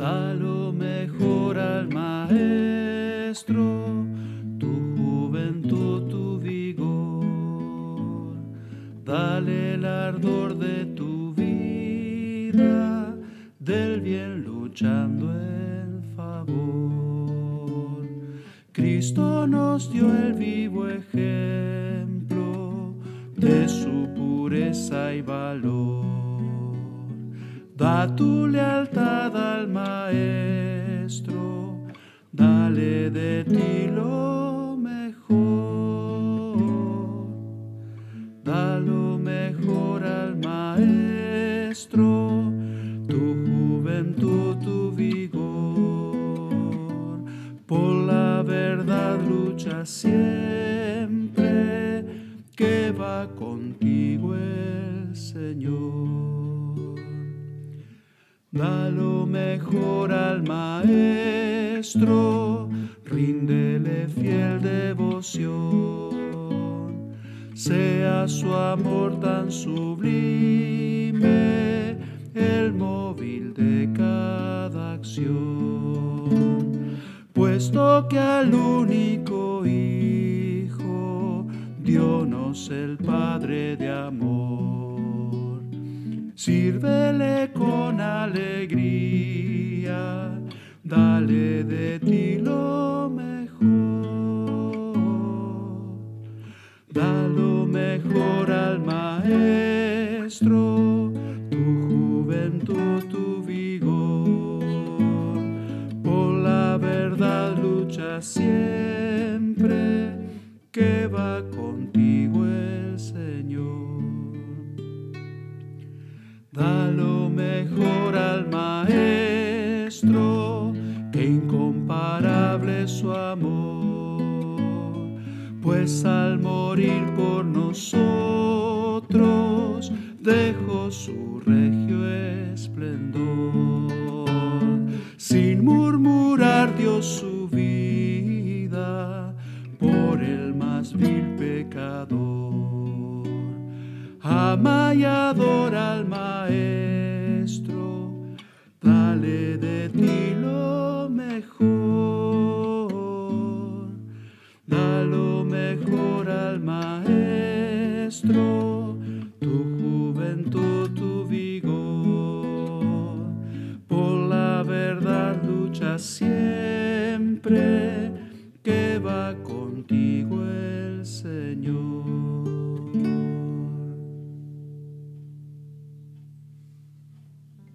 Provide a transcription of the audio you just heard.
Da lo mejor al maestro, tu juventud, tu vigor. Dale el ardor de tu vida, del bien luchando en favor. Cristo nos dio el vivo ejemplo de su pureza y valor. Da tu lealtad al Maestro, dale de ti lo mejor. Da lo mejor al Maestro, tu juventud, tu vigor. Por la verdad lucha siempre, va contigo el Señor. Da lo mejor al maestro, ríndele fiel devoción. Sea su amor tan sublime, el móvil de cada acción. Puesto que al único Hijo, El Padre de amor. Sírvele con alegría, dale de ti lo mejor, da lo mejor mejor al Maestro, que incomparable su amor, pues al morir por nosotros dejó su regio esplendor. Sin murmurar dio su vida por el más vil pecador. Ama y adora al Maestro, nuestro, dale de ti lo mejor, da lo mejor al maestro, tu juventud, tu vigor, por la verdad lucha siempre, que va contigo el Señor.